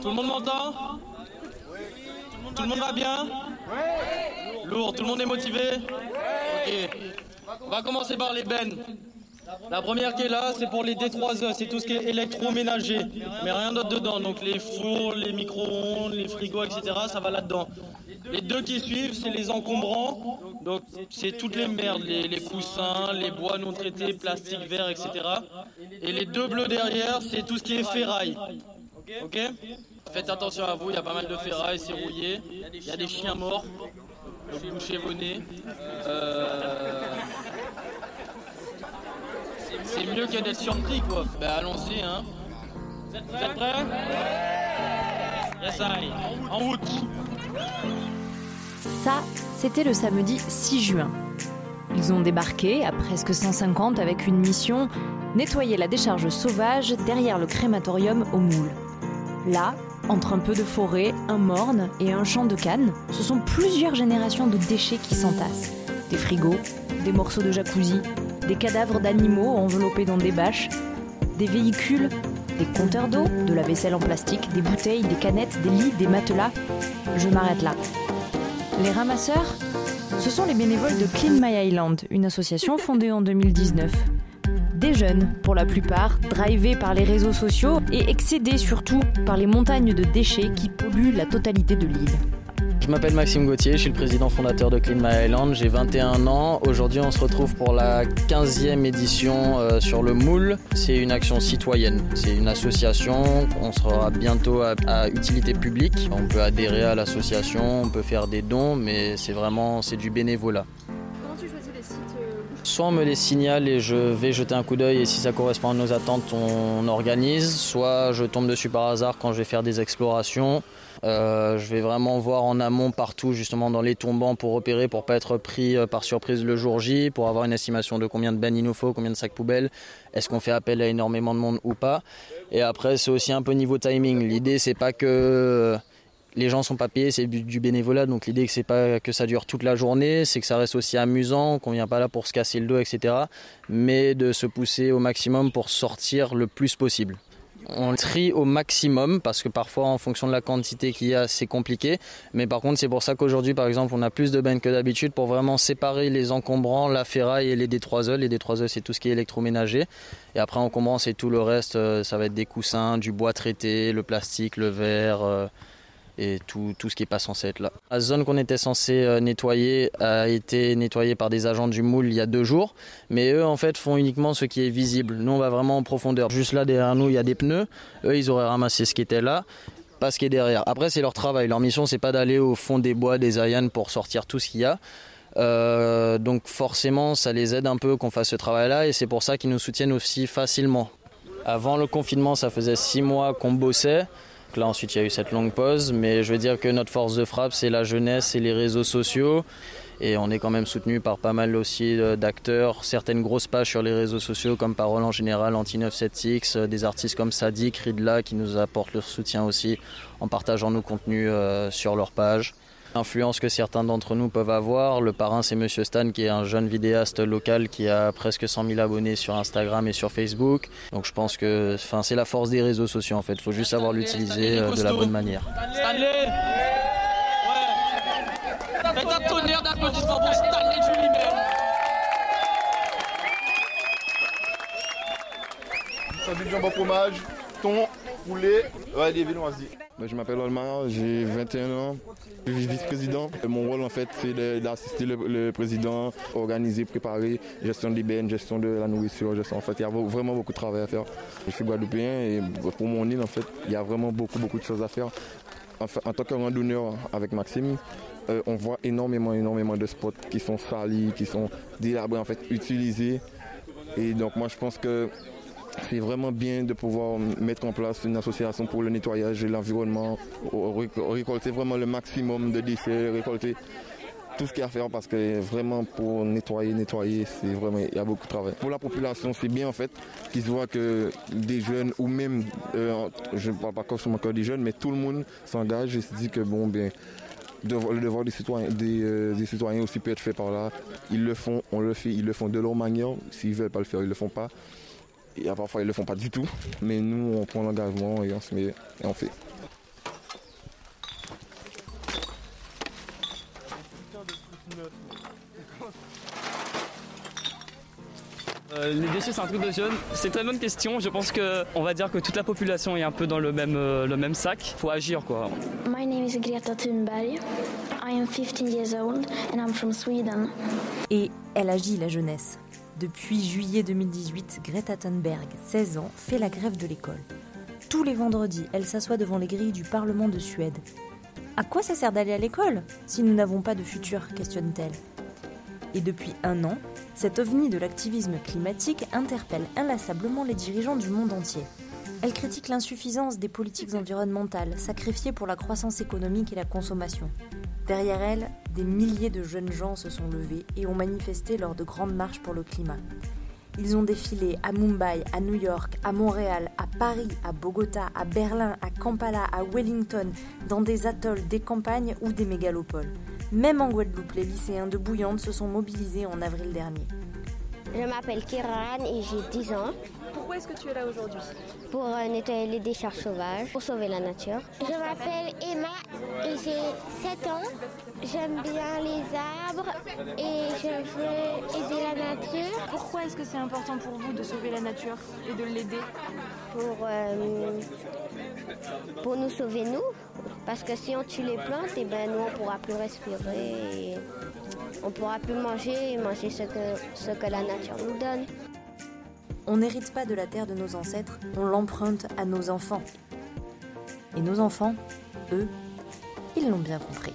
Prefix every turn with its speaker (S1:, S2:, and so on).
S1: Tout le monde m'entend Tout le monde va bien Lourd, tout le monde est motivé Ok. On va commencer par les bennes. La première qui est là, c'est pour les D3E, c'est tout ce qui est électroménager, mais rien d'autre dedans. Donc les fours, les micro-ondes, les frigos, etc., ça va là-dedans. Les deux qui suivent, c'est les encombrants. Donc c'est toutes les merdes, les, les coussins, les bois non traités, plastique, verre, etc. Et les deux bleus derrière, c'est tout ce qui est ferraille. Ok Faites attention à vous, il y a pas mal de ferraille, c'est rouillé. Il y a des chiens morts. Donc bouchez vos nez. Euh, C'est mieux que d'être surpris quoi. Ben allons-y hein. Vous êtes prêts? Yes I. En route
S2: Ça, c'était le samedi 6 juin. Ils ont débarqué à presque 150 avec une mission nettoyer la décharge sauvage derrière le crématorium au moule. Là, entre un peu de forêt, un morne et un champ de canne, ce sont plusieurs générations de déchets qui s'entassent. Des frigos, des morceaux de jacuzzi, des cadavres d'animaux enveloppés dans des bâches, des véhicules, des compteurs d'eau, de la vaisselle en plastique, des bouteilles, des canettes, des lits, des matelas. Je m'arrête là. Les ramasseurs, ce sont les bénévoles de Clean My Island, une association fondée en 2019. Des jeunes, pour la plupart, drivés par les réseaux sociaux et excédés surtout par les montagnes de déchets qui polluent la totalité de l'île.
S3: Je m'appelle Maxime Gauthier, je suis le président fondateur de Clean My Island, j'ai 21 ans. Aujourd'hui on se retrouve pour la 15e édition euh, sur le Moule. C'est une action citoyenne, c'est une association, on sera bientôt à, à, utilité publique. On peut adhérer à l'association, on peut faire des dons, mais c'est vraiment c'est du bénévolat. Soit on me les signale et je vais jeter un coup d'œil et si ça correspond à nos attentes, on organise. Soit je tombe dessus par hasard quand je vais faire des explorations. Euh, je vais vraiment voir en amont partout, justement dans les tombants pour repérer, pour pas être pris euh, par surprise le jour J, pour avoir une estimation de combien de bennes il nous faut, combien de sacs poubelles, est-ce qu'on fait appel à énormément de monde ou pas. Et après, c'est aussi un peu niveau timing. L'idée, c'est pas que les gens sont pas payés, c'est du bénévolat, donc l'idée c'est pas que ça dure toute la journée, c'est que ça reste aussi amusant, qu'on vient pas là pour se casser le dos, etc. Mais de se pousser au maximum pour sortir le plus possible. On trie au maximum parce que parfois en fonction de la quantité qu'il y a c'est compliqué. Mais par contre c'est pour ça qu'aujourd'hui par exemple on a plus de bennes que d'habitude pour vraiment séparer les encombrants, la ferraille et les D3E. Les D3E c'est tout ce qui est électroménager. Et après encombrants c'est tout le reste, ça va être des coussins, du bois traité, le plastique, le verre et tout, tout, ce qui n'est pas censé être là. La zone qu'on était censé nettoyer a été nettoyée par des agents du moule il y a deux jours, mais eux en fait font uniquement ce qui est visible. Nous on va vraiment en profondeur. Juste là derrière nous il y a des pneus, eux ils auraient ramassé ce qui était là, pas ce qui est derrière. Après c'est leur travail, leur mission c'est pas d'aller au fond des bois, des ayanes pour sortir tout ce qu'il y a. Euh, donc forcément ça les aide un peu qu'on fasse ce travail là et c'est pour ça qu'ils nous soutiennent aussi facilement. Avant le confinement ça faisait six mois qu'on bossait. Là ensuite il y a eu cette longue pause, mais je veux dire que notre force de frappe c'est la jeunesse et les réseaux sociaux. Et on est quand même soutenu par pas mal aussi d'acteurs, certaines grosses pages sur les réseaux sociaux comme Parole en général, Anti976, des artistes comme Sadik, Ridla qui nous apportent leur soutien aussi en partageant nos contenus sur leur page. L'influence que certains d'entre nous peuvent avoir, le parrain c'est Monsieur Stan qui est un jeune vidéaste local qui a presque 100 000 abonnés sur Instagram et sur Facebook. Donc je pense que c'est la force des réseaux sociaux en fait, il faut juste savoir l'utiliser de la bonne manière.
S1: Stanley. Ouais. Faites un tonnerre d'applaudissements pour Stanley Julie-Même
S4: Sandwich jambon fromage, thon, poulet, ouais, des viennoiseries.
S5: Je m'appelle Olmar, j'ai 21 ans, vice-président. Mon rôle en fait c'est d'assister le, président, organiser, préparer, gestion des bennes, gestion de la nourriture. En fait il y a vraiment beaucoup de travail à faire. Je suis guadeloupéen et pour mon île en fait il y a vraiment beaucoup beaucoup de choses à faire. En, en tant que randonneur avec Maxime, euh, on voit énormément énormément de spots qui sont salis, qui sont délabrés en fait, utilisés. Et donc moi je pense que c'est vraiment bien de pouvoir mettre en place une association pour le nettoyage et l'environnement, récolter vraiment le maximum de déchets, récolter tout ce qu'il y a à faire parce que vraiment pour nettoyer, nettoyer, c'est vraiment il y a beaucoup de travail. Pour la population, c'est bien en fait qu'ils voient que des jeunes ou même, euh, je ne parle pas forcément que des jeunes, mais tout le monde s'engage et se dit que bon bien le devoir des citoyens, euh, des, citoyens aussi peut être fait par là. Ils le font, on le fait, ils le font de leur manière. S'ils veulent pas le faire, ils le font pas. Et parfois, ils le font pas du tout. Mais nous, on prend l'engagement et on se met et on fait.
S6: Euh, Les déchets, c'est un truc de jeune. C'est une très bonne question. Je pense que on va dire que toute la population est un peu dans le même euh, le même sac. Faut agir quoi.
S7: My name is Greta Thunberg. I am 15 years old and I'm from Sweden.
S2: Et elle agit la jeunesse. Depuis juillet 2018, Greta Thunberg, 16 ans, fait la grève de l'école. Tous les vendredis, elle s'assoit devant les grilles du Parlement de Suède. À quoi ça sert d'aller à l'école si nous n'avons pas de futur questionne-t-elle. Et depuis un an, cet ovni de l'activisme climatique interpelle inlassablement les dirigeants du monde entier. Elle critique l'insuffisance des politiques environnementales, sacrifiées pour la croissance économique et la consommation. Derrière elle, des milliers de jeunes gens se sont levés et ont manifesté lors de grandes marches pour le climat. Ils ont défilé à Mumbai, à New York, à Montréal, à Paris, à Bogota, à Berlin, à Kampala, à Wellington, dans des atolls, des campagnes ou des mégalopoles. Même en Guadeloupe, les lycéens de Bouillante se sont mobilisés en avril dernier.
S8: Je m'appelle Kiran et j'ai 10 ans.
S9: Pourquoi est-ce que tu es là aujourd'hui
S8: Pour euh, nettoyer les décharges sauvages, pour sauver la nature.
S10: Je m'appelle Emma et j'ai 7 ans. J'aime bien les arbres et je veux aider la nature.
S9: Pourquoi est-ce que c'est important pour vous de sauver la nature et de l'aider
S8: Pour, euh, pour nous sauver nous. Parce que si on tue les plantes, et eh ben nous on pourra plus respirer. Et on pourra plus manger et manger ce que, ce que la nature nous donne.
S2: On n'hérite pas de la terre de nos ancêtres, on l'emprunte à nos enfants. Et nos enfants, eux, ils l'ont bien compris.